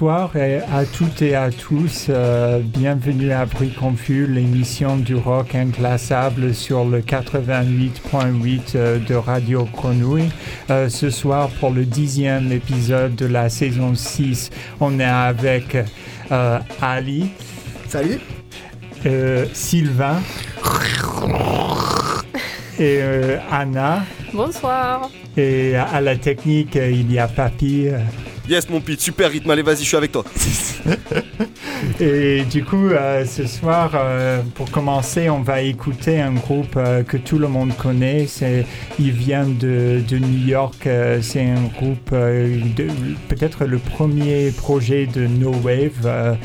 bonsoir à toutes et à tous. Euh, bienvenue à Bruit Confus, l'émission du rock inclassable sur le 88.8 euh, de Radio Grenouille. Euh, ce soir, pour le dixième épisode de la saison 6, on est avec Ali. Salut. Sylvain. et Anna. Bonsoir. Et à la technique, il y a Papy. Yes, mon pit, super rythme. Allez, vas-y, je suis avec toi. Et du coup, euh, ce soir, euh, pour commencer, on va écouter un groupe euh, que tout le monde connaît. C'est, il vient de, de New York. c'est un groupe, peut-être le premier projet de No Wave.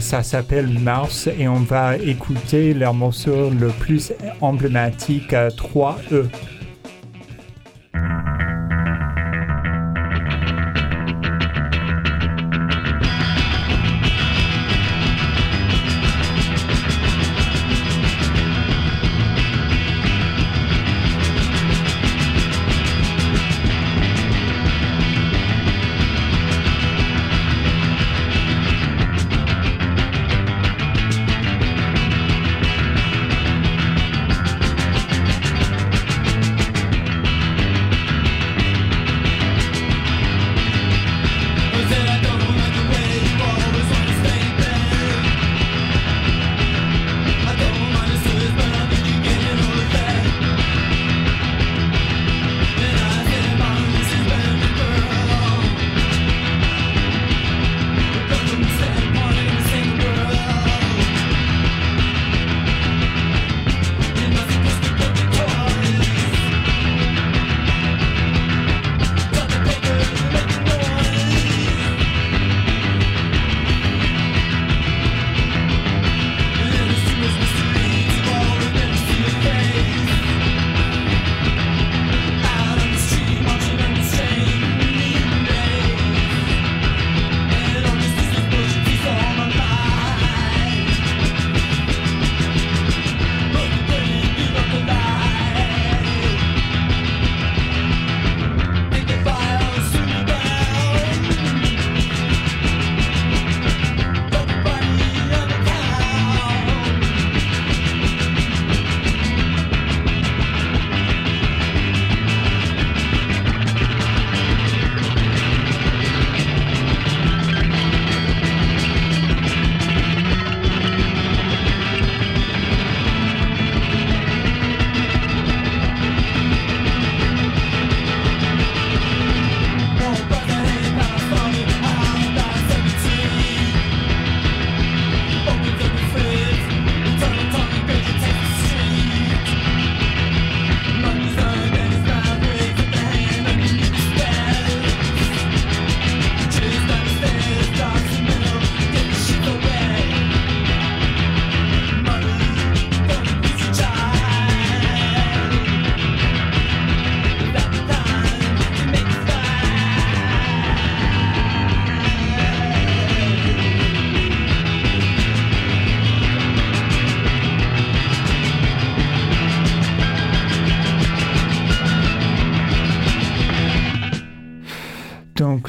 ça s'appelle Mars et on va écouter leur morceau le plus emblématique, 3E.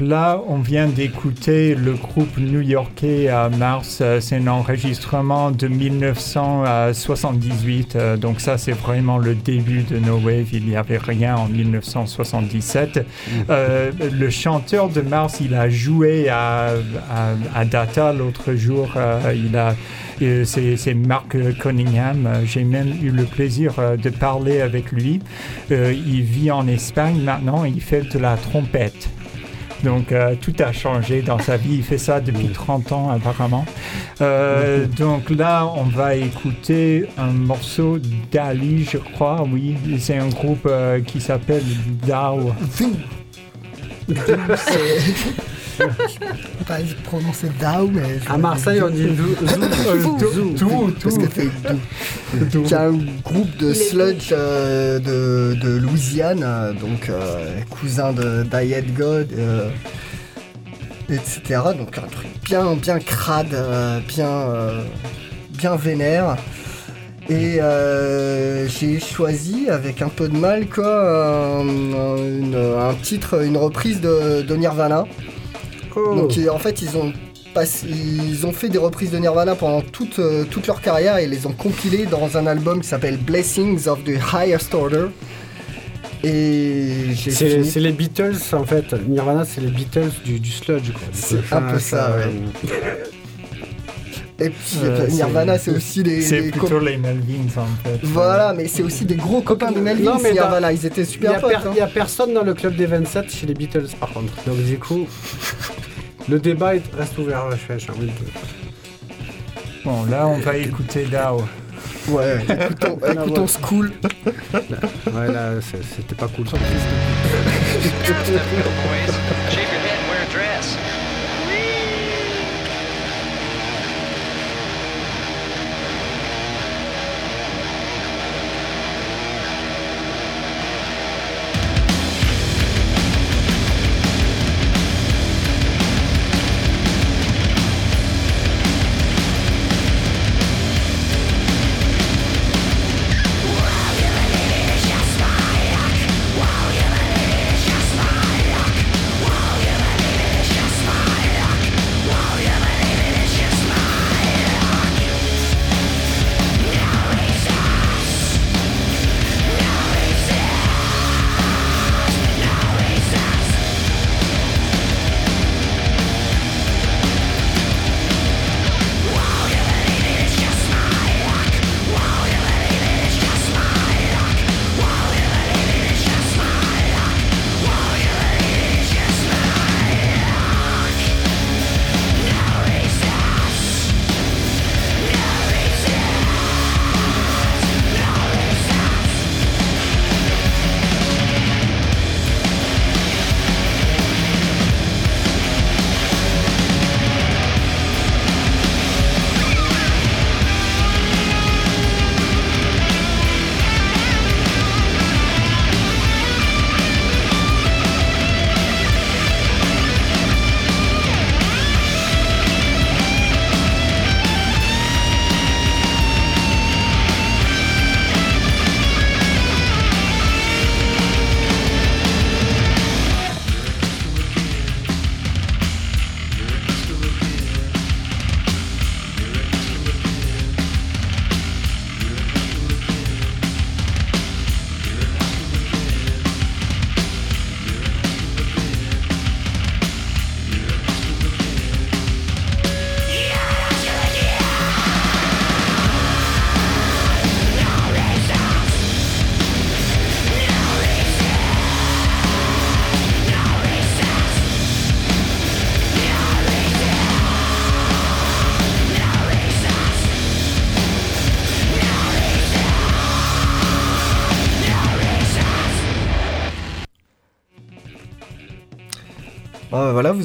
Là, on vient d'écouter le groupe new-yorkais à Mars. Euh, c'est un enregistrement de 1978. Euh, donc ça, c'est vraiment le début de No Wave. Il n'y avait rien en 1977. Mmh. Euh, le chanteur de Mars, il a joué à, Data l'autre jour. il a c'est Mark Cunningham. J'ai même eu le plaisir de parler avec lui. il vit en Espagne maintenant. Il fait de la trompette. Donc euh, tout a changé dans sa vie. Il fait ça depuis 30 ans apparemment. Euh, donc là, on va écouter un morceau d'Ali, je crois. Oui, c'est un groupe euh, qui s'appelle Dao. pas prononcer Dao, mais. À Marseille, on dit Zou. Tout, tout. Parce que c'est un groupe de sludge euh, de, de, Louisiane, euh, donc euh, cousin de Diet God, etc. Donc un truc bien, bien crade, bien, bien vénère. Et j'ai choisi avec un peu de mal quoi un, titre, une reprise de, de Nirvana. Oh. Donc en fait, ils ont ils ont fait des reprises de Nirvana pendant toute, toute leur carrière et les ont compilées dans un album qui s'appelle Blessings of the Highest Order. Et c'est les Beatles en fait. Nirvana, c'est les Beatles du, du sludge. C'est un peu ça, ouais. Et puis euh, Nirvana, c'est aussi les. C'est plutôt les Melvins en fait. Voilà, mais c'est aussi des gros copains de Melvins. mais Nirvana, ils étaient super potes. Il n'y a, personne dans le club des 27 chez les Beatles par contre. Donc du coup, le débat reste ouvert. Je Bon, là, on va écouter Dao. Ouais, écoutons, écoutons School. Ouais, là, c'était pas cool.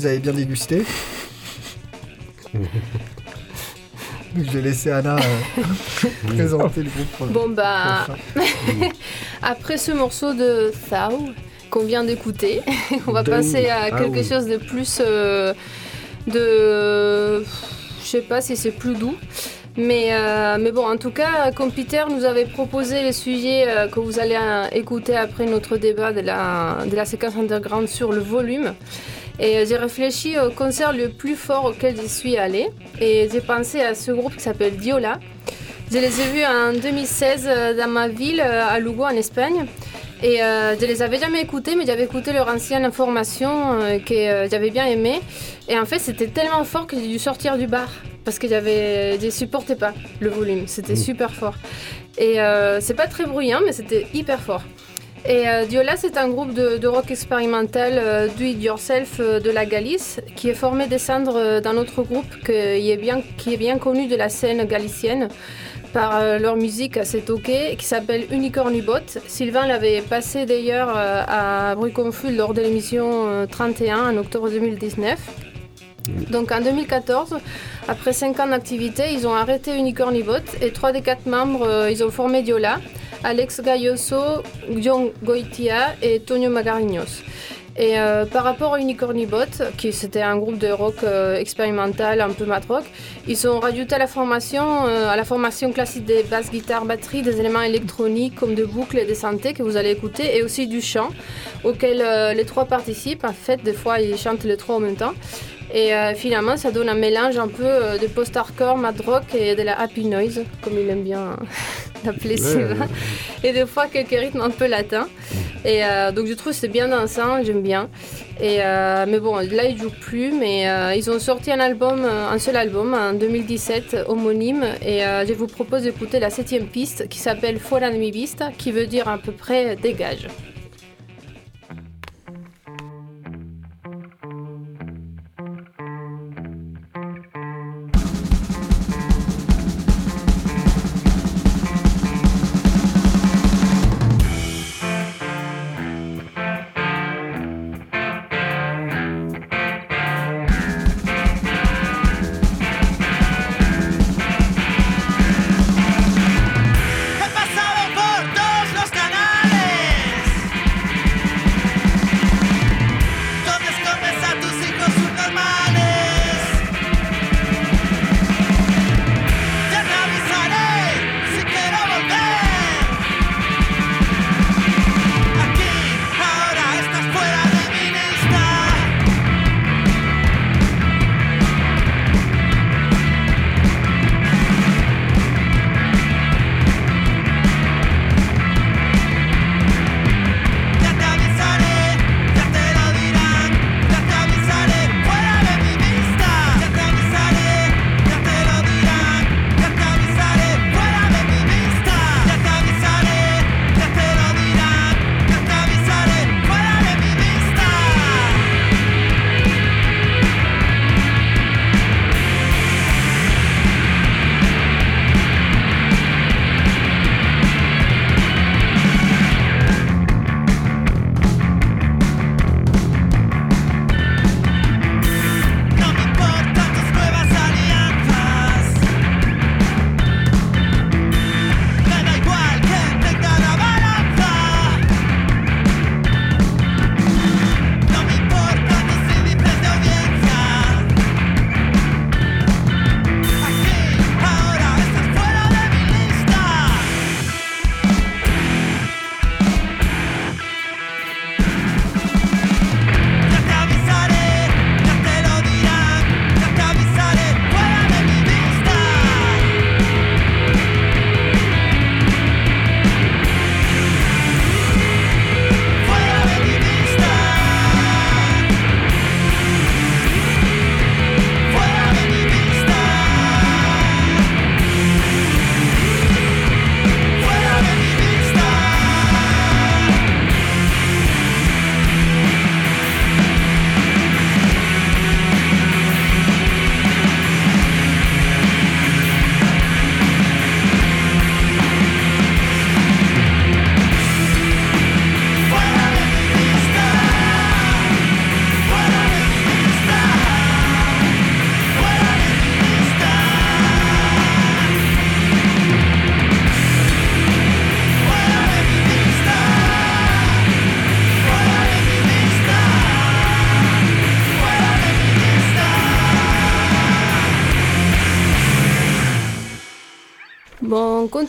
Vous avez bien dégusté. je vais laisser Anna euh, présenter le groupe. bon bah, après ce morceau de Thao qu'on vient d'écouter, on va passer à ah quelque chose de plus euh, de, je sais pas si c'est plus doux. Mais, euh, mais bon, en tout cas, comme Peter nous avait proposé les sujets que vous allez écouter après notre débat de la, de la séquence underground sur le volume, et euh, j'ai réfléchi au concert le plus fort auquel je suis allée. Et j'ai pensé à ce groupe qui s'appelle Diola. Je les ai vus en 2016 euh, dans ma ville, euh, à Lugo, en Espagne. Et je je les avais jamais écoutés, mais j'avais écouté leur ancienne information que j'avais bien aimé. Et en fait, c'était tellement fort que j'ai dû sortir du bar parce que j'avais, je supportais pas le volume. C'était mmh. super fort. Et c'est pas très bruyant, mais c'était hyper fort. Et euh, Diola, c'est un groupe de, rock expérimental euh, it yourself euh, de la Galice qui est formé des cendres d'un autre groupe qui est, bien, connu de la scène galicienne par leur musique assez toquée qui s'appelle Unicornubot. Sylvain l'avait passé d'ailleurs à Bruit Confus lors de l'émission 31 en octobre 2019. Donc en 2014, après 5 ans d'activité, ils ont arrêté Unicornibot et trois des quatre membres, ils ont formé Diola. Alex Gayoso, John Goitia et Tonio Magarinos. Et euh, par rapport à Unicornibot, qui c'était un groupe de rock euh, expérimental, un peu mat rock, ils ont rajouté à la formation, euh, à la formation classique des basses, guitares, batteries, des éléments électroniques comme des boucles et des synthés que vous allez écouter, et aussi du chant, auquel les trois participent. En fait, des fois, ils chantent les trois en même temps. Et euh, finalement, ça donne un mélange un peu euh, de post-hardcore, mad rock et de la happy noise, comme il aime bien l'appeler Sylvain. Et des fois, quelques rythmes un peu latins. Et euh, donc, je trouve que c'est bien dansant, j'aime bien. Et, mais bon, là, ils jouent plus, mais ils ont sorti un album, un seul album en 2017, homonyme. Et je vous propose d'écouter la septième piste qui s'appelle Fuera de mi vista, qui veut dire à peu près dégage.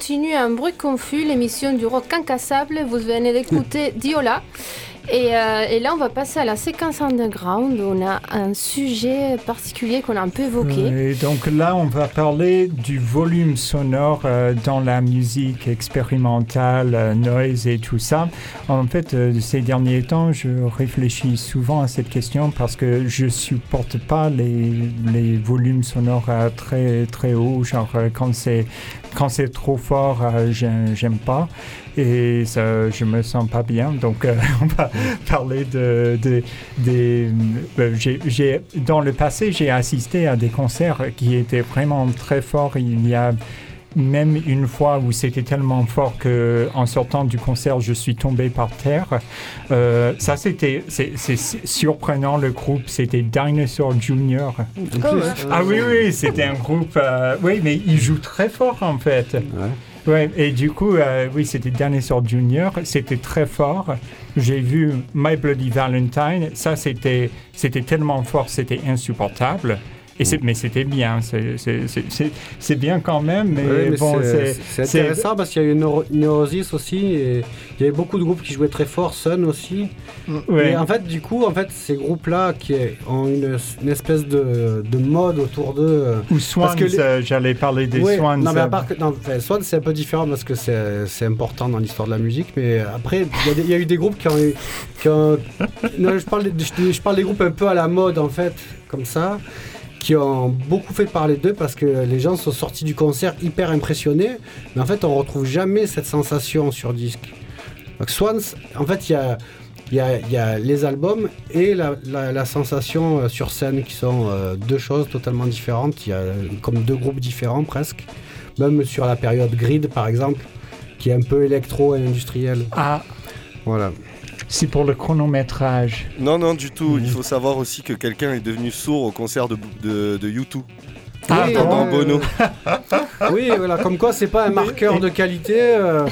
Continue un bruit confus, l'émission du rock incassable. Vous venez d'écouter Diola. Euh, et, là, on va passer à la séquence underground. On a un sujet particulier qu'on a un peu évoqué. Et donc là, on va parler du volume sonore euh, dans la musique expérimentale, euh, noise et tout ça. En fait, ces derniers temps, je réfléchis souvent à cette question parce que je supporte pas les, les volumes sonores très très hauts. Genre quand c'est quand c'est trop fort, j'aime pas et ça, je me sens pas bien. Donc, euh, on va parler de, des. Euh, dans le passé, j'ai assisté à des concerts qui étaient vraiment très forts. Il y a même une fois où c'était tellement fort que en sortant du concert, je suis tombé par terre. Euh, ça, c'était c'est, surprenant. Le groupe, c'était Dinosaur Junior. ah oui, oui, c'était un groupe. oui, mais il joue très fort en fait. Ouais, et du coup, euh, oui, c'était Dinosaur Junior, c'était très fort. J'ai vu My Bloody Valentine, ça c'était, c'était tellement fort, c'était insupportable. Et c'est- mais c'était bien, c'est- bien quand même, mais, Ouais, mais bon, c'est- intéressant parce qu'il y a eu Neuro- Neurosis aussi et il y avait beaucoup de groupes qui jouaient très fort, Sun aussi. ouais. Et en fait, du coup, en fait, ces groupes-là qui ont une, une espèce de, de mode autour d'eux. euh, Ou Swans, parce que les- j'allais parler des ouais, Swans. Non, mais à part que. Non, enfin, Swan, c'est un peu différent parce que c'est c'est important dans l'histoire de la musique. Mais après, il y a y, eu des groupes qui ont eu. qui ont- non, je parle, des, je, je parle des groupes un peu à la mode, en fait, comme ça, qui ont beaucoup fait parler d'eux parce que les gens sont sortis du concert hyper impressionnés. Mais en fait, on retrouve jamais cette sensation sur disque. Donc, Swans, en fait, il y a. Il y, a, y a les albums et la, la- la sensation euh, sur scène qui sont euh, deux choses totalement différentes. Il y a euh, comme deux groupes différents presque. Même sur la période Grid par exemple, qui est un peu électro et industriel. Ah, Voilà. C'est pour le chronométrage. Non, non, du tout. Mhm. Il faut savoir aussi que quelqu'un est devenu sourd au concert de, de, de U2. Ah, oui, euh, Bono. oui, voilà, comme quoi c'est pas un marqueur de qualité. euh,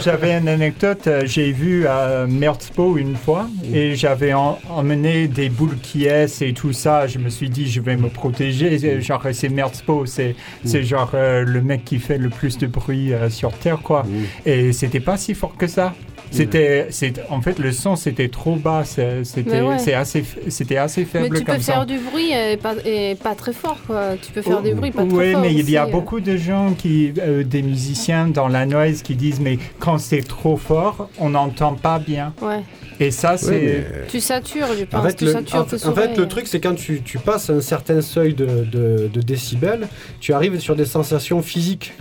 J'avais une anecdote, euh, j'ai vu à Merzbo une fois et j'avais en- emmené des boules qui est et tout ça. Je me suis dit, je vais me protéger. Et Genre, c'est Merzbo, c'est c'est genre euh, le mec qui fait le plus de bruit euh, sur Terre, quoi. Et c'était pas si fort que ça. C'était, c'est- en fait, le son c'était trop bas. C'était, Mais ouais. assez, c'était assez Mais faible tu peux comme ça. faire du bruit et pas, et pas très fort, quoi. Tu peux faire du bruit pas très Oui, fort. mais il y a euh. beaucoup de gens qui, euh, des musiciens dans la noise qui disent mais quand c'est trop fort, on n'entend pas bien. Ouais. Et ça, c'est mais- Tu satures, je pense. En fait, tu le, satures en- fait, oreilles. le truc, c'est quand tu, tu passes un certain seuil de, de- de décibels, tu arrives sur des sensations physiques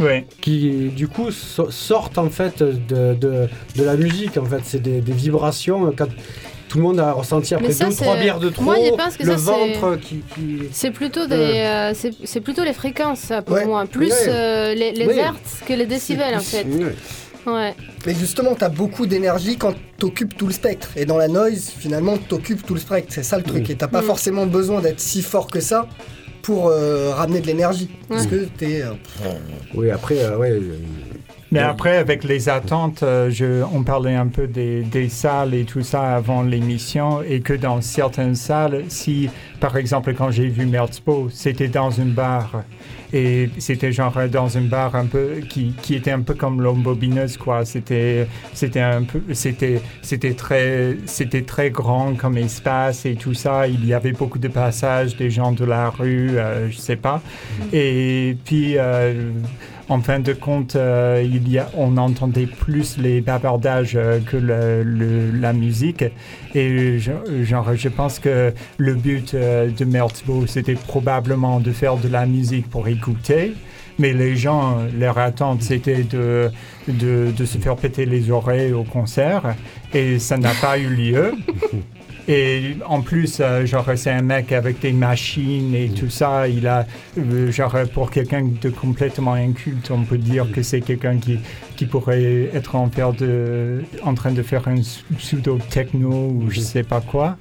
ouais. qui, du coup, so- sortent en fait de, de, de la musique. En fait, c'est des, des vibrations. Quand tout le monde a ressenti après ça, deux ou trois bières de trop, Moi, je pense que le ça, c'est- ventre qui, qui- C'est plutôt des, euh, c'est c'est plutôt les fréquences ça, pour Ouais. moi, plus Ouais. euh, les, hertz que les décibels en fait. Ouais. Mais justement, t'as beaucoup d'énergie quand t'occupes tout le spectre. Et dans la noise, finalement, t'occupes tout le spectre. C'est ça le truc. Et t'as pas Mm. forcément besoin d'être si fort que ça pour euh, ramener de l'énergie. Parce que t'es. euh, Oui, après, euh, ouais, euh, Mais après, avec les attentes, euh, je, on parlait un peu des, des salles et tout ça avant l'émission, et que dans certaines salles, si, par exemple, quand j'ai vu Merzbo, c'était dans une bar, et c'était genre dans une bar un peu qui, qui était un peu comme l'ombobineuse, quoi. C'était, c'était un peu, c'était, c'était très, c'était très grand comme espace et tout ça. Il y avait beaucoup de passages des gens de la rue, euh, je sais pas. Et puis, euh, en fin de compte, euh, on entendait plus les bavardages euh, que la musique. Et je, je pense que le but euh, de Merzbo, c'était probablement de faire de la musique pour écouter. Mais les gens, leur attente, c'était de, de se faire péter les oreilles au concert. Et ça n'a pas eu lieu. Et en plus, euh, genre, c'est un mec avec des machines et tout ça. Il a, euh, genre, pour quelqu'un de complètement inculte, on peut dire que c'est quelqu'un qui, qui pourrait être en, de, en train de faire un pseudo-techno ou je sais pas quoi.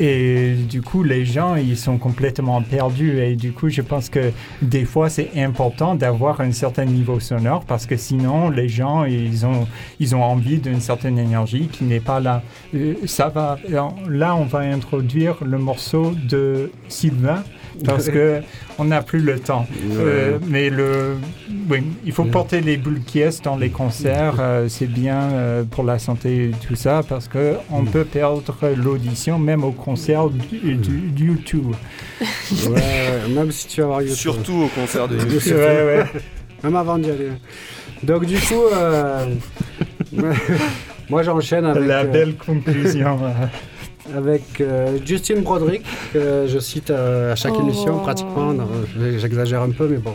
Et du coup, les gens, ils sont complètement perdus. Et du coup, je pense que des fois, c'est important d'avoir un certain niveau sonore parce que sinon, les gens, ils ont, ils ont envie d'une certaine énergie qui n'est pas là. Euh, ça va. Là, on va introduire le morceau de Sylvain parce que on n'a plus le temps. Euh, mais le, oui, il faut porter les boules qui est dans les concerts. euh, c'est bien euh, pour la santé et tout ça parce que on peut perdre l'audition même au concert du, du, du YouTube. ouais, ouais, même si tu vas voir YouTube. Surtout au concert de U2. Ouais, ouais. Même avant d'y aller. Donc du coup, euh, moi j'enchaîne avec, La belle conclusion. Avec euh, Justin Broderick, que je cite à chaque Oh. émission pratiquement. J'exagère un peu, mais bon.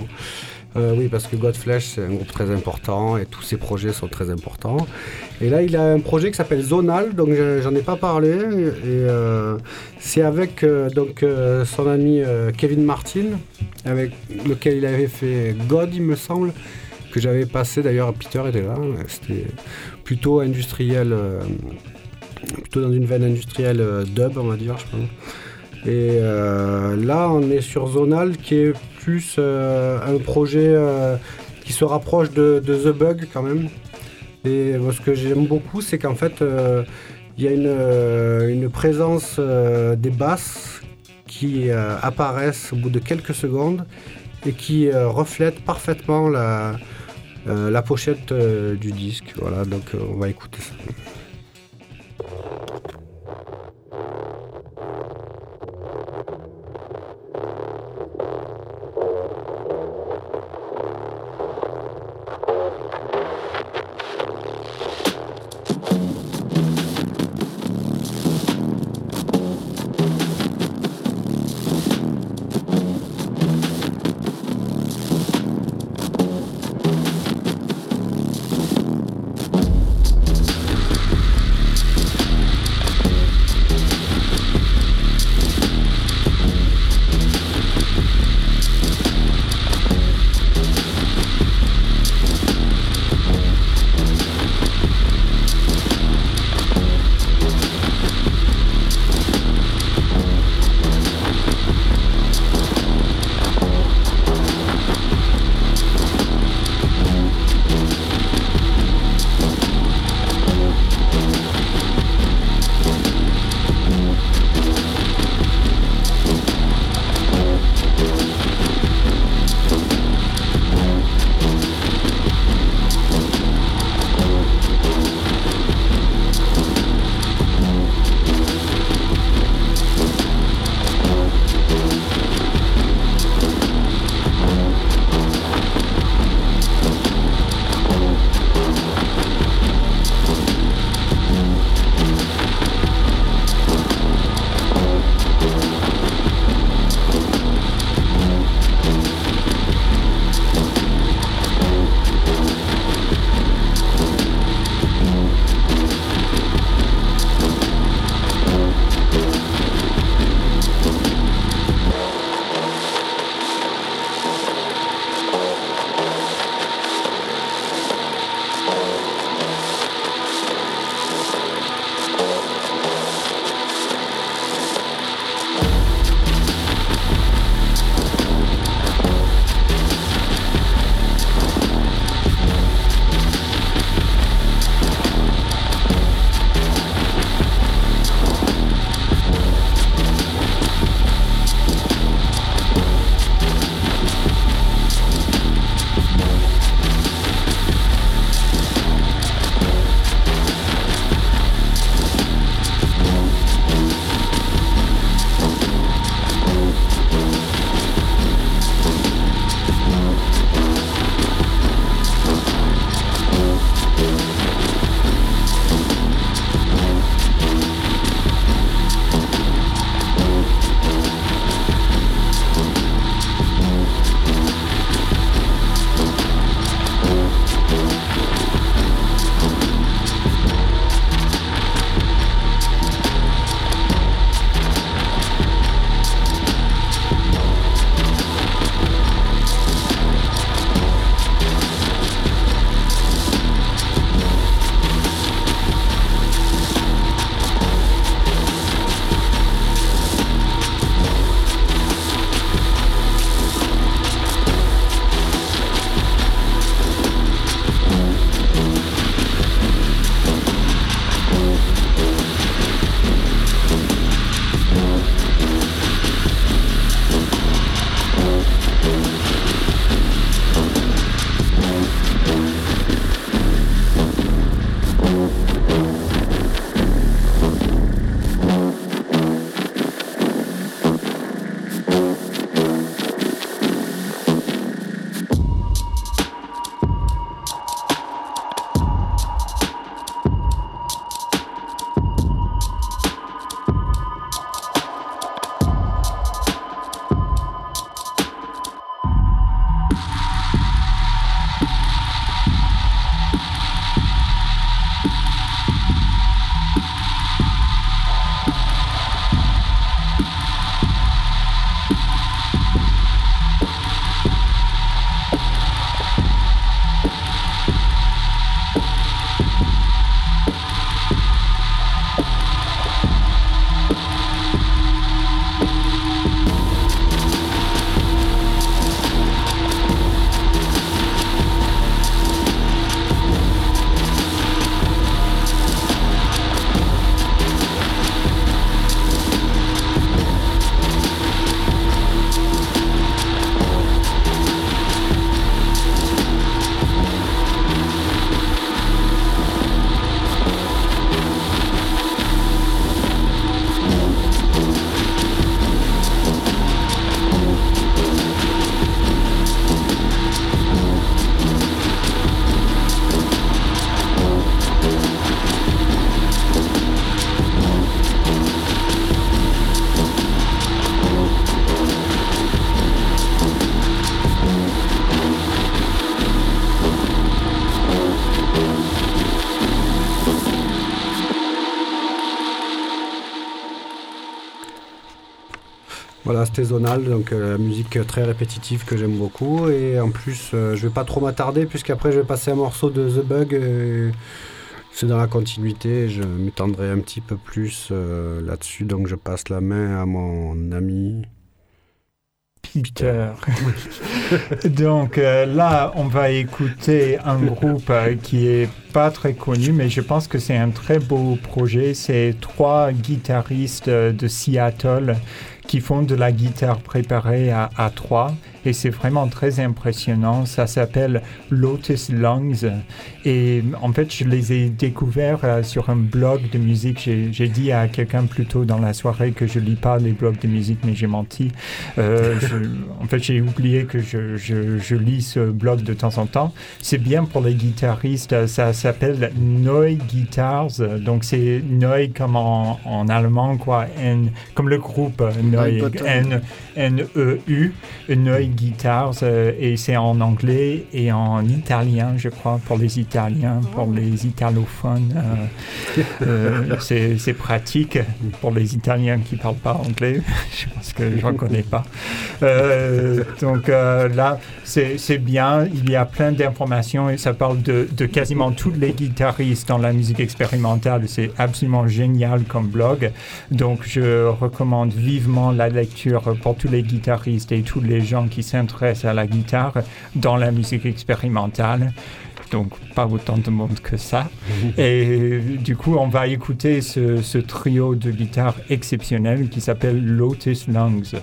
Euh, oui, parce que Godflesh, c'est un groupe très important et tous ses projets sont très importants. Et là, il a un projet qui s'appelle Zonal, donc je- j'en ai pas parlé. Et euh, c'est avec euh, donc, son ami Kevin Martin, avec lequel il avait fait God, il me semble, que j'avais passé d'ailleurs. Peter était là. C'était plutôt industriel, plutôt dans une veine industrielle euh, dub, on va dire, je pense. Et euh, là, on est sur Zonal, qui est plus euh, un projet qui se rapproche de, The Bug quand même. Et ce que j'aime beaucoup, c'est qu'en fait, il y a une, une présence des basses qui apparaissent au bout de quelques secondes et qui reflètent parfaitement la, la pochette du disque. Voilà, donc on va écouter ça. Donc euh, la musique très répétitive que j'aime beaucoup. Et en plus, euh, je vais pas trop m'attarder, puisqu'après je vais passer un morceau de The Bug. c'est dans la continuité, je m'étendrai un petit peu plus euh, là-dessus, donc je passe la main à mon ami Peter. Donc là, on va écouter un groupe qui est pas très connu, mais je pense que c'est un très beau projet. C'est trois guitaristes de Seattle qui font de la guitare préparée à, trois et c'est vraiment très impressionnant. Ça s'appelle Lotus Lungs et en fait je les ai découverts euh, sur un blog de musique. J'ai dit à quelqu'un plus tôt dans la soirée que je lis pas les blogs de musique mais j'ai menti. Euh, en fait j'ai oublié que je, je, je, lis ce blog de temps en temps. C'est bien pour les guitaristes. Ça s'appelle Neu Guitars. Donc c'est Neu comme en, en, allemand quoi. N, comme le groupe Neu. N, N-E-U. Neu Guitars euh, et c'est en anglais et en italien, je crois, pour les Italiens, pour les italophones. Euh, euh, c'est pratique pour les Italiens qui ne parlent pas anglais. je pense que je ne connais pas. donc là, c'est bien. Il y a plein d'informations et ça parle de, de quasiment tous les guitaristes dans la musique expérimentale. C'est absolument génial comme blog. Donc je recommande vivement la lecture pour tous les guitaristes et tous les gens qui s'intéresse à la guitare dans la musique expérimentale. Donc pas autant de monde que ça. Et du coup, on va écouter ce, ce trio de guitare exceptionnel qui s'appelle Lotus Lungs.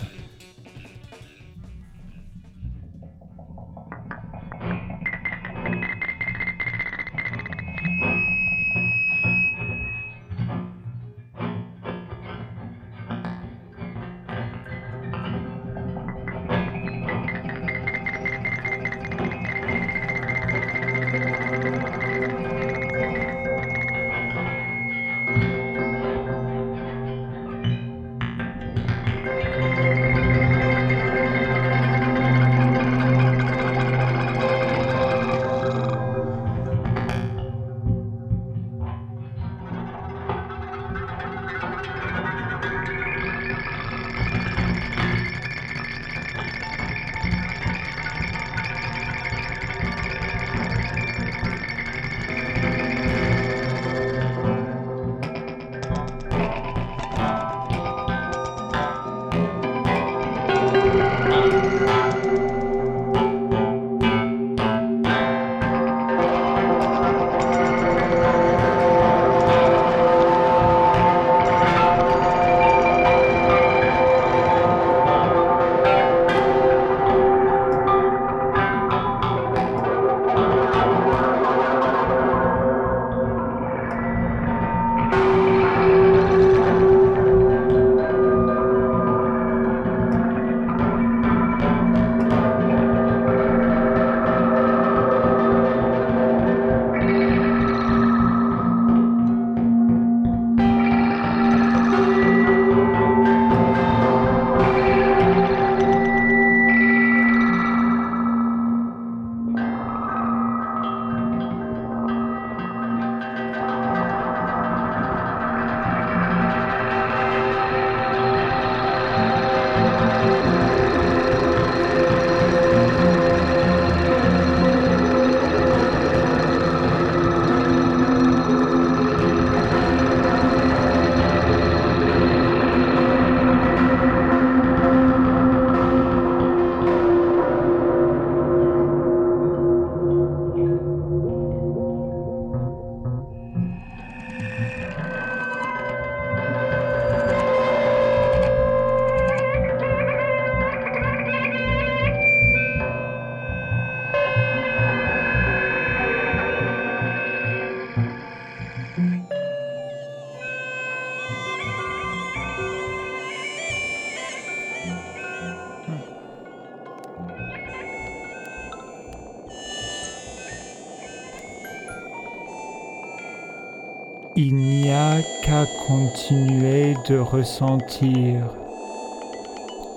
Continuer de ressentir.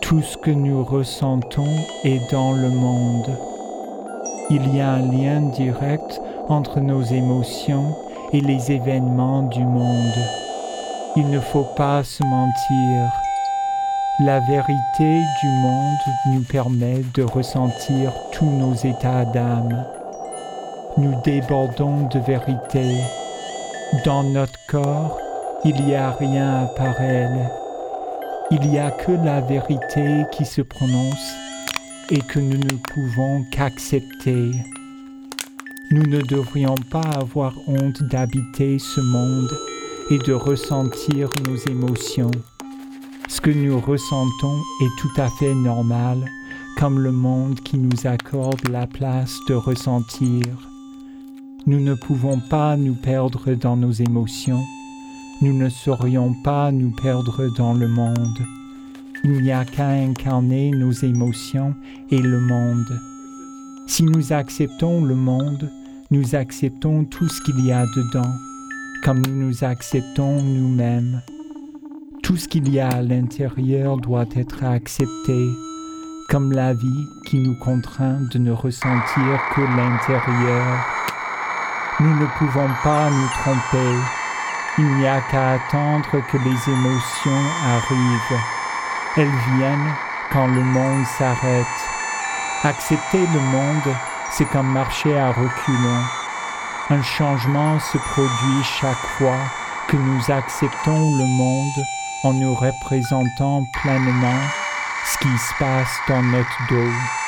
Tout ce que nous ressentons est dans le monde. Il y a un lien direct entre nos émotions et les événements du monde. Il ne faut pas se mentir. La vérité du monde nous permet de ressentir tous nos états d'âme. Nous débordons de vérité. Dans notre corps, il n'y a rien à part elle. Il n'y a que la vérité qui se prononce et que nous ne pouvons qu'accepter. Nous ne devrions pas avoir honte d'habiter ce monde et de ressentir nos émotions. Ce que nous ressentons est tout à fait normal, comme le monde qui nous accorde la place de ressentir. Nous ne pouvons pas nous perdre dans nos émotions. Nous ne saurions pas nous perdre dans le monde. Il n'y a qu'à incarner nos émotions et le monde. Si nous acceptons le monde, nous acceptons tout ce qu'il y a dedans, comme nous nous acceptons nous-mêmes. Tout ce qu'il y a à l'intérieur doit être accepté, comme la vie qui nous contraint de ne ressentir que l'intérieur. Nous ne pouvons pas nous tromper. Il n'y a qu'à attendre que les émotions arrivent. Elles viennent quand le monde s'arrête. Accepter le monde, c'est comme marcher à reculons. Un changement se produit chaque fois que nous acceptons le monde en nous représentant pleinement ce qui se passe dans notre dos.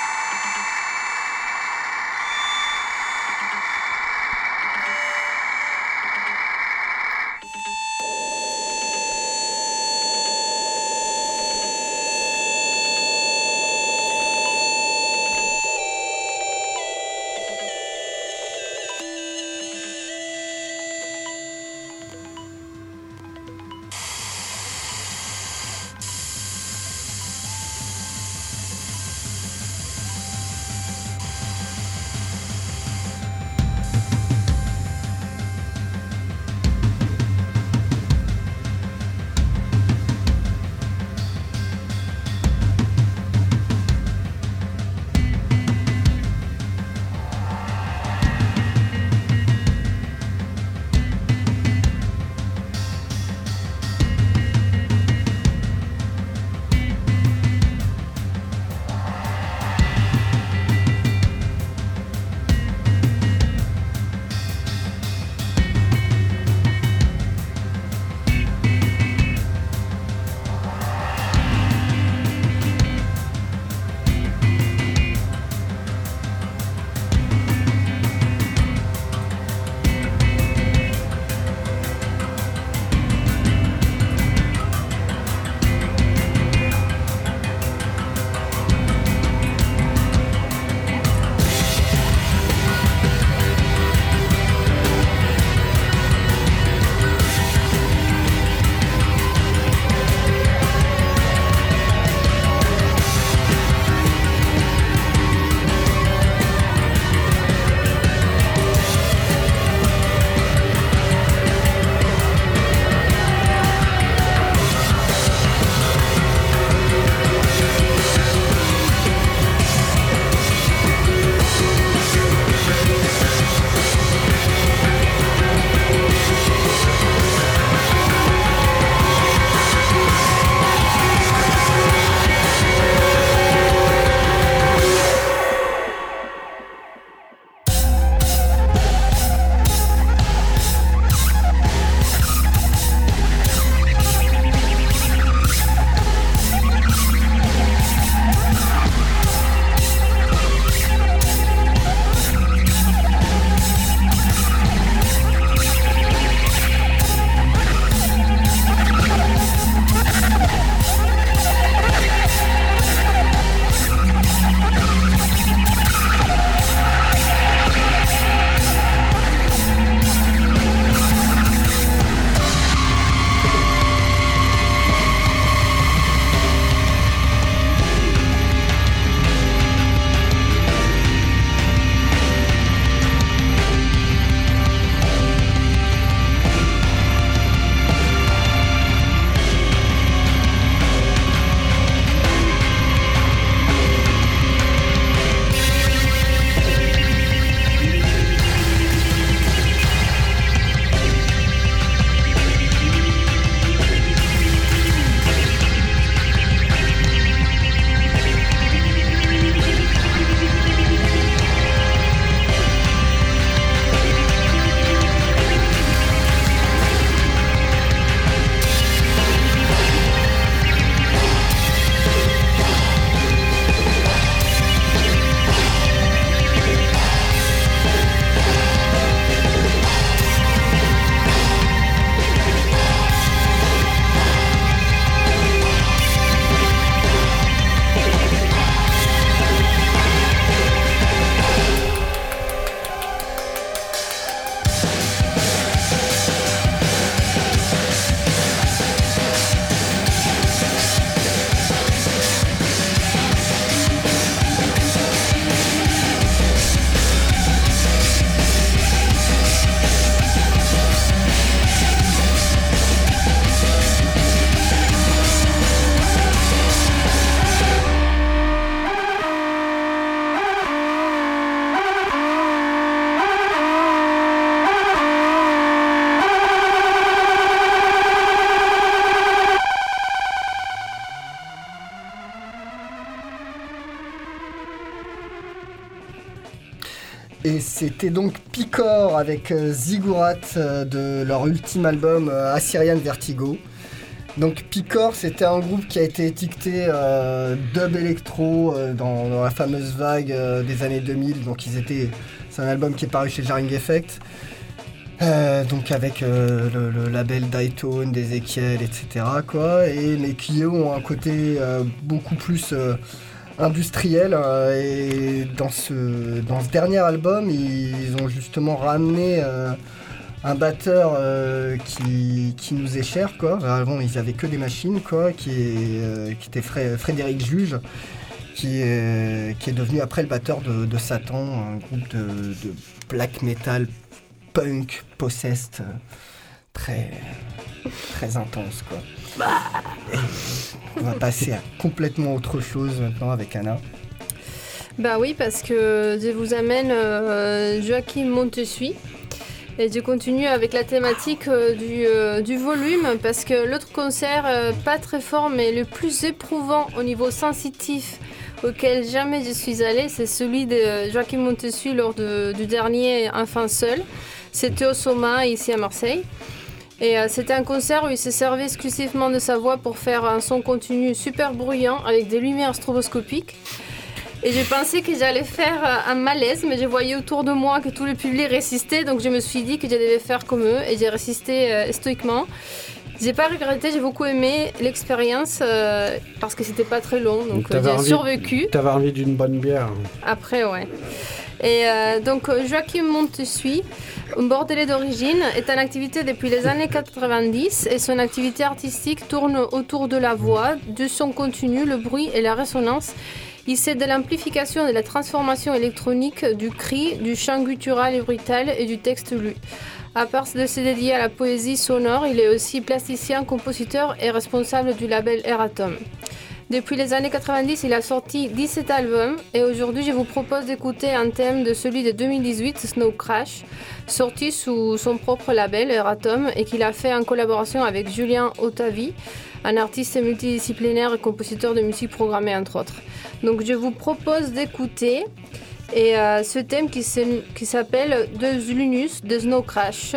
Donc Picor avec euh, Ziggurat euh, de leur ultime album euh, Assyrian Vertigo. Donc Picor, c'était un groupe qui a été étiqueté dub electro dans, la fameuse vague des années 2000. Donc ils étaient, c'est un album qui est paru chez Jarring Effect. Donc avec le, label Daytone, d'Ezekiel, etc. Quoi, et mais qui ont un côté beaucoup plus industriel. euh, et dans ce, dans ce dernier album, ils ont justement ramené euh, un batteur euh, qui, nous est cher. Quoi. Avant, ils avaient que des machines, quoi, qui, est, qui était Fré- Frédéric Juge. Qui est, devenu après le batteur de, Satan, un groupe de, black metal punk, possessed, très, très intense quoi. On va passer à complètement autre chose maintenant avec Anna. Bah oui, parce que je vous amène euh, Joachim Montessuy. Et je continue avec la thématique euh, du, euh, du volume, parce que l'autre concert, pas très fort, mais le plus éprouvant au niveau sensitif auquel jamais je suis allée, c'est celui de Joachim Montessuy lors de- du dernier Enfin Seul. C'était au Soma, ici à Marseille. Et euh, c'était un concert où il s'est servi exclusivement de sa voix pour faire un son continu super bruyant avec des lumières stroboscopiques. Et j'ai pensé que j'allais faire euh, un malaise, mais je voyais autour de moi que tout le public résistait, donc je me suis dit que je devais faire comme eux, et j'ai résisté euh, stoïquement. J'ai pas regretté, j'ai beaucoup aimé l'expérience euh, parce que c'était pas très long, donc T'avais j'ai survécu. T'avais envie d'une bonne bière. Après, ouais. Et euh, donc, Joachim Montessuy, bordelais d'origine, est en activité depuis les années 90 et son activité artistique tourne autour de la voix, de son contenu, le bruit et la résonance. Il sait de l'amplification et de la transformation électronique du cri, du chant guttural et brutal et du texte lu. À part de se dédier à la poésie sonore, il est aussi plasticien, compositeur et responsable du label Eratom. Depuis les années 90, il a sorti 17 albums et aujourd'hui, je vous propose d'écouter un thème de celui de 2018, Snow Crash, sorti sous son propre label Eratom et qu'il a fait en collaboration avec Julien Otavi, un artiste multidisciplinaire et compositeur de musique programmée entre autres. Donc je vous propose d'écouter et euh, ce thème qui s'appelle De Zulunus de Snow Crash.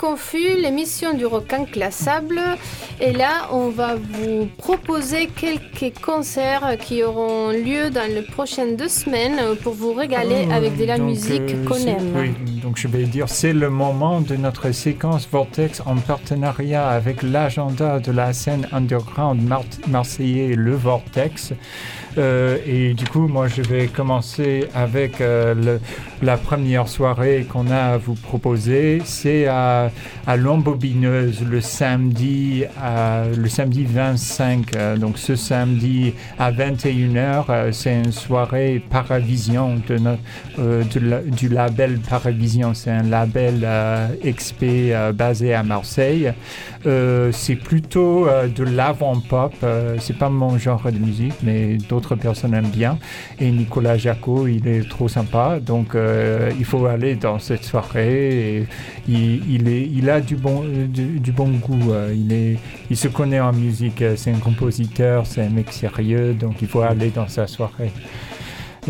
Confus, l'émission du rock inclassable. Et là, on va vous proposer quelques concerts qui auront lieu dans les prochaines deux semaines pour vous régaler Oh, avec de la donc, musique euh, qu'on aime. Oui, donc je vais dire, c'est le moment de notre séquence Vortex en partenariat avec l'agenda de la scène underground mar- marseillais, le Vortex. Euh, et du coup, moi, je vais commencer avec euh, la première soirée qu'on a à vous proposer. C'est à, à l'Embobineuse le samedi, le samedi 25. euh, donc ce samedi à 21h, euh, c'est une soirée Paravision de de du label Paravision. C'est un label XP basé à Marseille. C'est plutôt de l'avant-pop. c'est pas mon genre de musique, mais d'autres personnes aiment bien. Et Nicolas Jacot, il est trop sympa. Donc, euh, il faut aller dans cette soirée. Et il, il est, il a du bon, du, du bon goût. euh, il, est, il se connaît en musique. C'est un compositeur, c'est un mec sérieux. Donc, il faut aller dans sa soirée.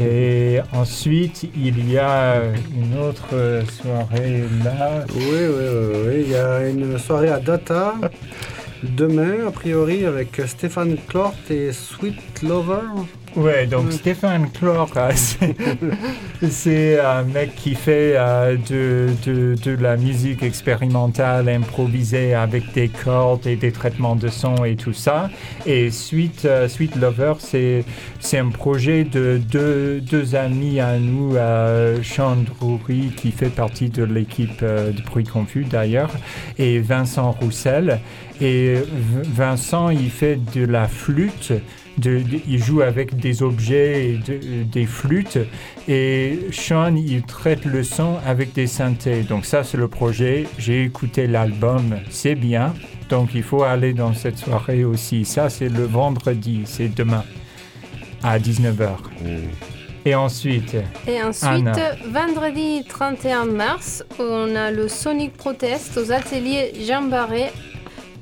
Et ensuite, il y a une autre soirée là. Oui, oui, oui, oui. Il y a une soirée à Data demain, a priori, avec Stéphane Clort et Sweet Lover. Ouais, donc Mm. Stéphane Clore, euh, c'est- un mec qui fait euh, de, de, de la musique expérimentale improvisée avec des cordes et des traitements de son et tout ça. Et Sweet, euh, Sweet Lover, c'est c'est un projet de deux, deux amis à nous, Sean Drury, qui fait partie de l'équipe de Bruit Confus d'ailleurs, et Vincent Roussel. Et Vincent, il fait de la flûte de- de- il joue avec des objets, et de- des flûtes, et Sean, il traite le son avec des synthés. Donc ça, c'est le projet. J'ai écouté l'album, c'est bien. Donc il faut aller dans cette soirée aussi. Ça, c'est le vendredi, c'est demain, à 19h. Et ensuite, Et ensuite, Anna. vendredi 31 mars, on a le Sonic Protest aux ateliers Jean Barré.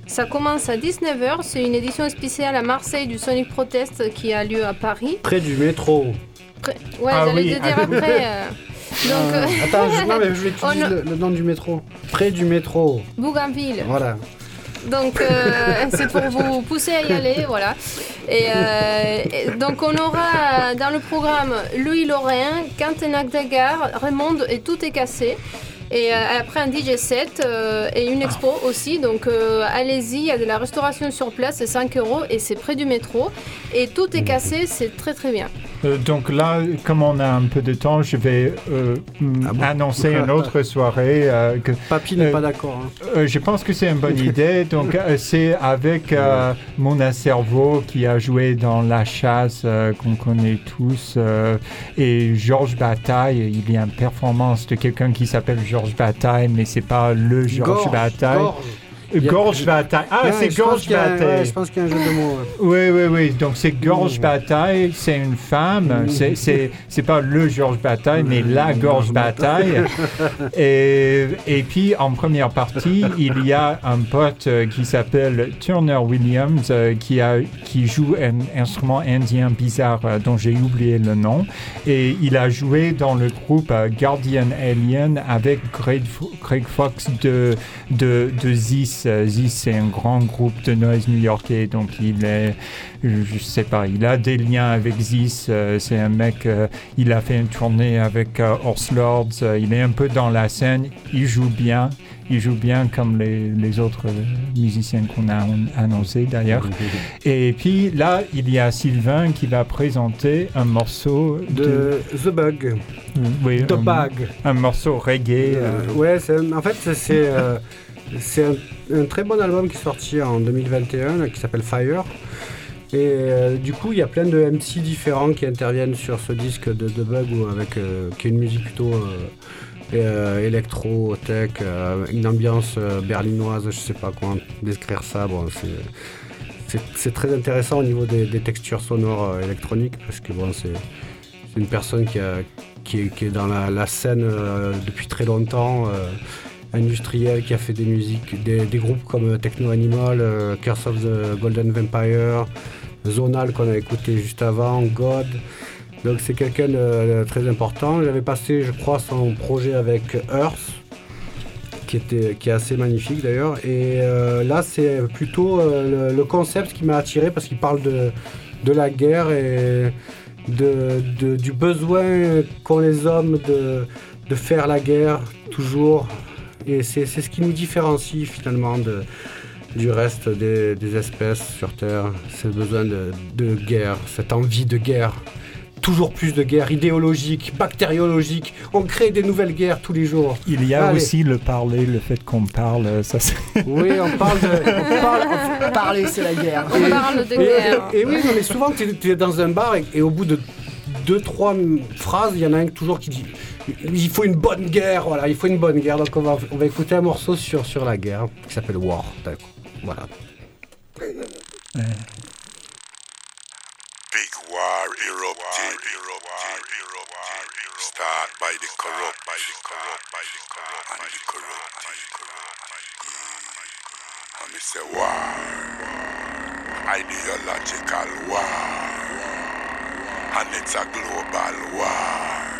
Ça commence à 19h, c'est une édition spéciale à Marseille du Sonic Protest qui a lieu à Paris. Près du métro. Pré- Ouais, Ah j'allais oui, te dire après. euh, Donc, euh, Attends, je, non, mais je vais te dire le, le nom du métro. Près du métro. Bougainville. Voilà. Donc, euh, c'est pour vous pousser à y aller, voilà. Et, euh, et donc, on aura dans le programme Louis Lorrain, Quentin Dagar, Raymond et Tout est cassé. Et euh, après un DJ set euh, et une expo aussi. Donc, euh, allez-y, il y a de la restauration sur place, c'est 5 euros et c'est près du métro. Et Tout est cassé, c'est très très bien. Euh, donc là, comme on a un peu de temps, je vais euh, Ah bon annoncer une autre soirée. euh, que, Papy n'est Euh, pas d'accord. hein. Euh, je pense que c'est une bonne idée. Donc, c'est avec euh, Mona Cerveau qui a joué dans La Chasse, euh, qu'on connaît tous, euh, et Georges Bataille. Il y a une performance de quelqu'un qui s'appelle Georges Bataille, mais c'est pas le Georges Bataille. gorge. Gorge Bataille. Ah, c'est Gorge Bataille. je pense qu'il y a un jeu de mots. Oui, oui, oui. Donc, c'est Gorge. Bataille, c'est une femme. C'est- pas le Georges Bataille, mais la Gorge Bataille. et, et puis, en première partie, il y a un pote euh, qui s'appelle Turner Williams euh, qui, a, qui joue un instrument indien bizarre euh, dont j'ai oublié le nom. Et il a joué dans le groupe Guardian Alien avec Greg, Fo- Greg Fox de, de, de Zis. Euh, Zis, c'est un grand groupe de noise new-yorkais, donc il est, je sais pas, il a des liens avec Zis. euh, c'est un mec, euh, il a fait une tournée avec euh, Horse Lords, il est un peu dans la scène, il joue bien. Il joue bien comme les, les autres musiciens qu'on a an- annoncés d'ailleurs. Et puis là, il y a Sylvain qui va présenter un morceau de... De The Bug. oui, The un, Bug. un morceau reggae. Euh, euh, ouais, en fait, c'est- c'est un, très bon album qui est sorti en 2021 là, qui s'appelle Fire. Et euh, du coup, il y a plein de MC différents qui interviennent sur ce disque de The Bug ou avec, euh, qui est une musique plutôt euh, électro, tech, une ambiance berlinoise, je sais pas comment décrire ça. Bon, c'est- très intéressant au niveau des, textures sonores électroniques parce que bon, c'est une personne qui, est, dans la, scène depuis très longtemps, euh, industrielle, qui a fait des musiques, des, groupes comme Techno Animal, euh, Curse of the Golden Vampire, Zonal qu'on a écouté juste avant, God. Donc c'est quelqu'un de, de très important. J'avais passé, je crois, son projet avec Earth. qui, était, qui est assez magnifique d'ailleurs. Et euh, là, c'est plutôt euh, le, concept qui m'a attiré parce qu'il parle de, de la guerre et de, du besoin qu'ont les hommes de, de faire la guerre toujours. Et c'est ce qui nous différencie finalement de, du reste des, des espèces sur Terre. C'est le besoin de, de guerre, cette envie de guerre toujours plus de guerres idéologiques, bactériologiques. On crée des nouvelles guerres tous les jours. Il y a aussi le parler, le fait qu'on parle. Ça, oui, on parle de. Parler, c'est la guerre. On parle de guerre. Et, oui, mais souvent, tu es, dans un bar et, au bout de deux, trois phrases, il y en a un toujours qui dit il faut une bonne guerre, voilà, il faut une bonne guerre. Donc on va, on va écouter un morceau sur, sur la guerre qui s'appelle War. Voilà. Big war erupted. Start by the corrupt, by the corrupt, by the corrupt, and the corrupt. And it's a war, ideological war, and it's a global war,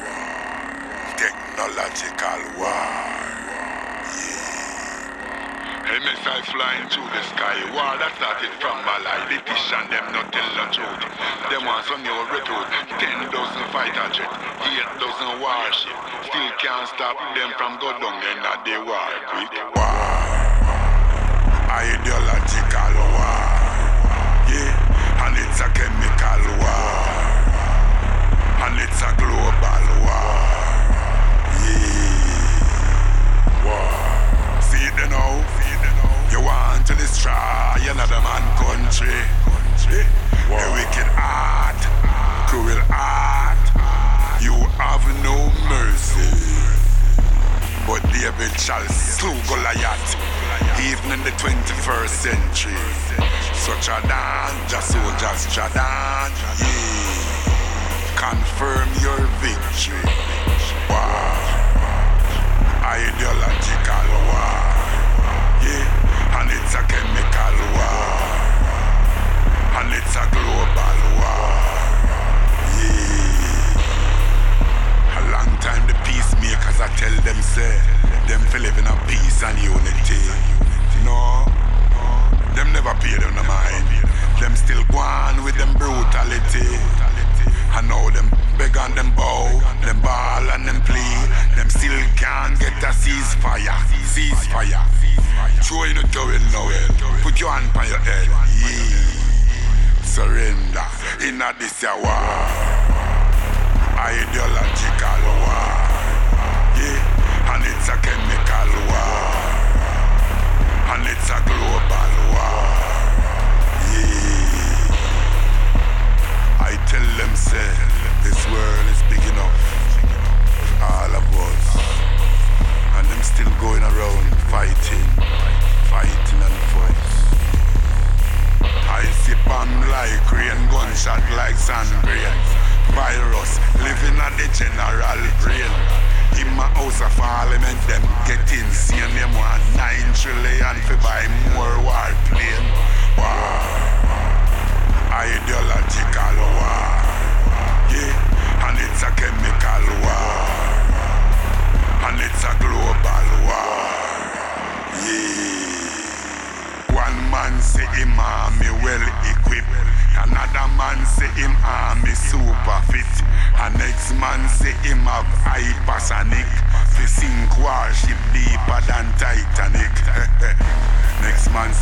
technological war. A missile flying through the sky. War that started from Malay. And them not tell the truth. Them want some new recruit. Ten dozen fighter jet. Eight dozen warship. Still can't stop them from go down in the war. Quick war. Ideological war. Yeah. And it's a chemical war. And it's a global See it now. You want to destroy another man country. Wow. A wicked heart, cruel heart. You have no mercy. But David shall slew Goliath, even in the 21st century. Such a danger, soldiers, Jadan, yeah. Confirm your victory. Wow. Ideological war. Yeah and it's a chemical war. And it's a global war. Yeah. A long time the peacemakers I tell them say, them for live in a peace and unity. No, them never pay them no mind. Them still go on with them brutality. I know them beg and them bow, them ball and them plea. Them still can't get a ceasefire, ceasefire. Throw in a towel now, put your hand on your head. Surrender in a this war. Ideological war. Yeah. And it's a chemical war. And it's a global war. Yeah. I tell them, say, this world is naturally.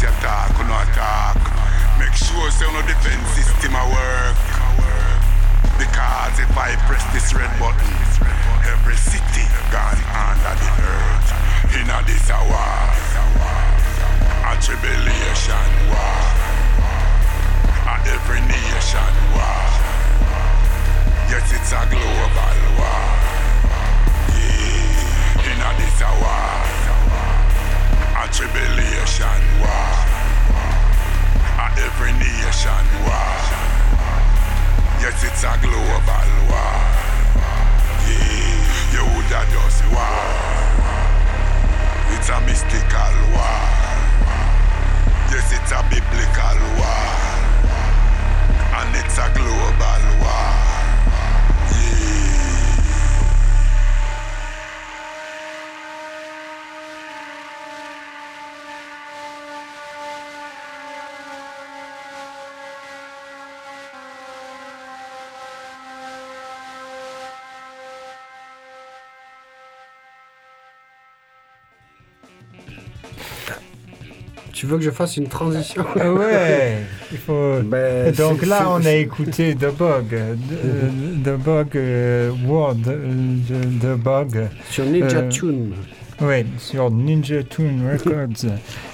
Man say talk, no talk. Make sure say no defense system a work. Because if I press this red button, every city gone under the earth. In a this a war a tribulation war. A every nation war. Yes, it's a global war. Yeah, in a this a war. A tribulation war. A every nation war. Yes, it's a global war. Yeah, you woulda just war. It's a mystical war. Yes, it's a biblical war. And it's a global Tu veux que je fasse une transition Ah ouais, il faut. Ben, Donc là, on a écouté The Bug, euh, The Bug euh, World, euh, The The Bug. Sur Ninja Euh, Tune. Oui, sur Ninja Tune Records.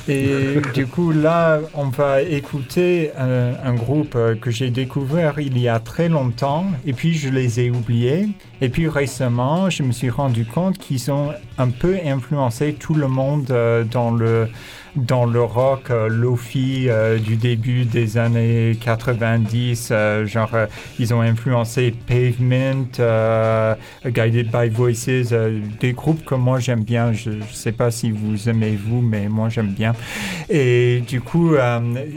Et du coup, là, on va écouter un, un groupe que j'ai découvert il y a très longtemps, et puis je les ai oubliés. Et puis récemment, je me suis rendu compte qu'ils ont un peu influencé tout le monde dans le dans le rock euh, lofi euh, du début des années 90 euh, genre ils ont influencé Pavement Guided by Voices des groupes que moi j'aime bien. Je, je sais pas si vous aimez vous mais moi j'aime bien. Et du coup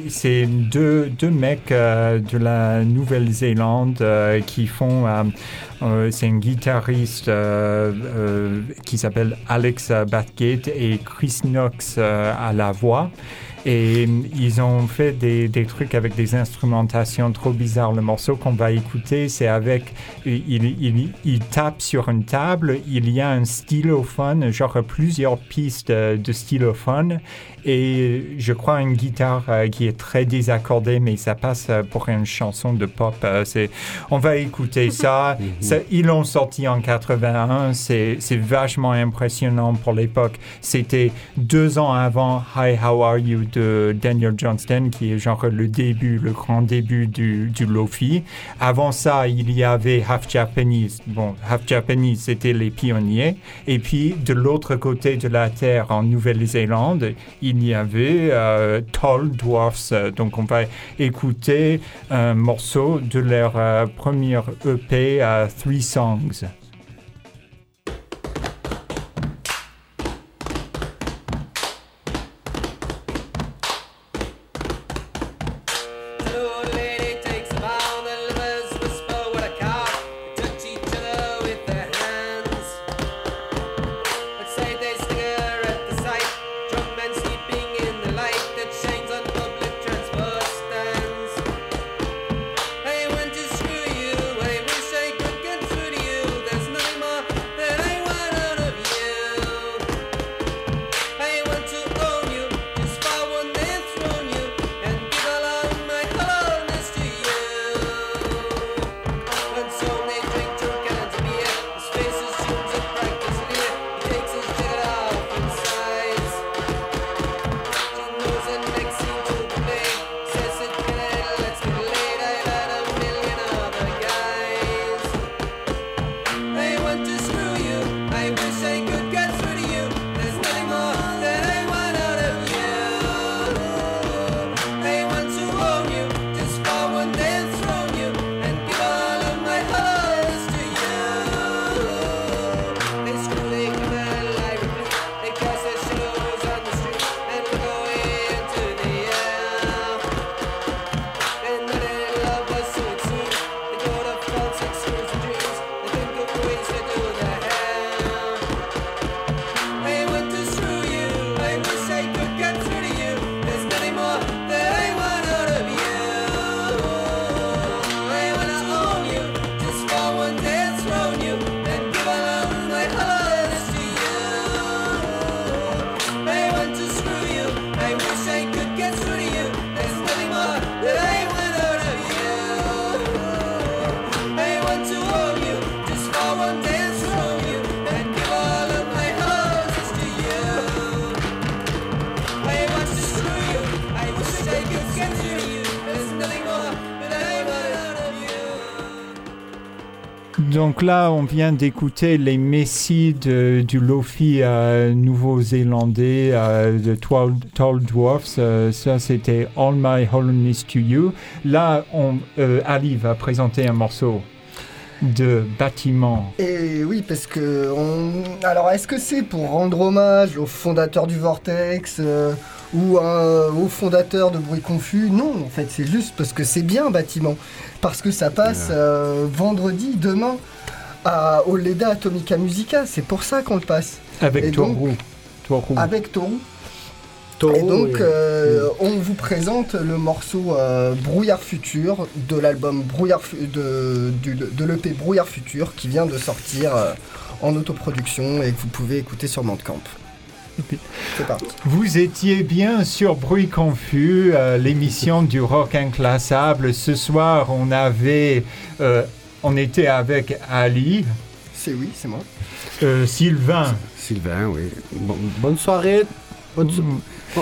c'est deux, deux mecs de la Nouvelle-Zélande qui font euh, c'est un guitariste euh, euh, qui s'appelle Alex Bathgate et Chris Knox à la voix. Et ils ont fait des, trucs avec des instrumentations trop bizarres. Le morceau qu'on va écouter, c'est avec. Il, tape sur une table, il y a un stylophone, genre plusieurs pistes de stylophone, et je crois une guitare euh, qui est très désaccordée, mais ça passe euh, pour une chanson de pop. euh, c'est, on va écouter ça. Ça, ils l'ont sorti en 81. C'est, c'est vachement impressionnant pour l'époque. C'était deux ans avant Hi, How Are You de Daniel Johnston, qui est genre le début, le grand début du, du Lofi. Avant ça, il y avait Half Japanese. Bon, Half Japanese, c'était les pionniers. Et puis, de l'autre côté de la Terre, en Nouvelle-Zélande, il y avait euh, Tall Dwarfs. Donc, on va écouter un morceau de leur euh, première EP, euh, Three Songs. Donc là, on vient d'écouter les messies du Lofi euh, nouveau-zélandais euh, de Tall, Dwarfs. Euh, ça, c'était All My Hollowness to You. Là, on, euh, Ali va présenter un morceau de bâtiment. Et oui, parce que. Alors, est-ce que c'est pour rendre hommage au fondateur du Vortex ou un- au fondateur de Bruit Confus Non, en fait, c'est juste parce que c'est bien bâtiment. Parce que ça passe euh, vendredi, demain, à, au Leda Atomica Musica. C'est pour ça qu'on le passe. Avec. Tourou. Avec Toru. Et donc, oui. euh, on vous présente le morceau euh, Brouillard Futur de l'album Brouillard de, l'EP Brouillard Futur qui vient de sortir euh, en autoproduction et que vous pouvez écouter sur Bandcamp. Parti. Vous étiez bien sur Bruit Confus, euh, l'émission du rock inclassable. Ce soir, on avait, euh, on était avec Ali, C'est oui, c'est moi. euh, Sylvain. Sylvain, oui. Bon- bonne soirée. Bonne so-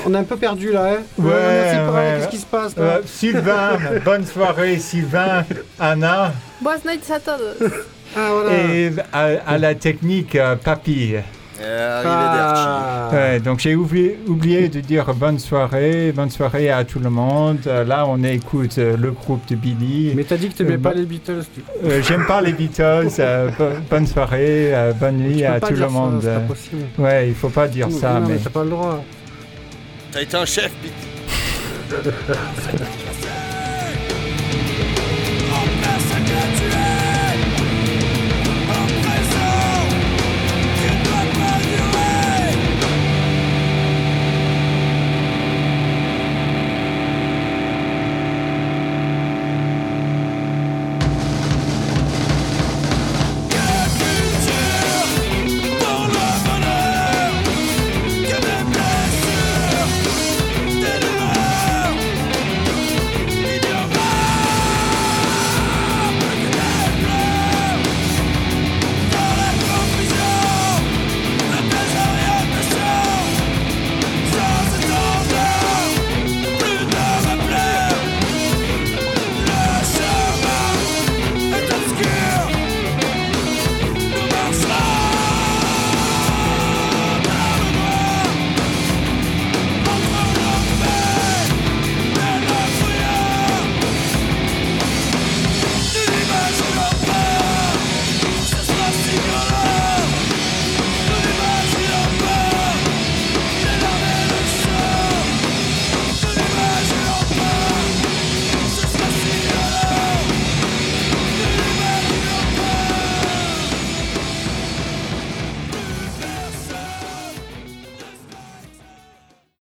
On est un peu perdu là, hein Ouais. Qu'est-ce qui se passe là? Euh, Sylvain, bonne soirée Sylvain, Anna noites a todos. Ah voilà. et à, à la technique euh, Papy. Arrivederci. Ah. Ouais, donc j'ai oublié, oublié de dire bonne soirée, bonne soirée à tout le monde. Euh, là, on écoute euh, le groupe de Billy. Mais t'as dit que t'aimais Euh, pas les Beatles. Tu, Euh, J'aime pas les Beatles. euh, bo- bonne soirée, euh, bonne nuit à tout le monde. Ça, pas ouais, il faut pas dire ça, non, mais. mais t'as pas le droit. T'as été un chef, Pete.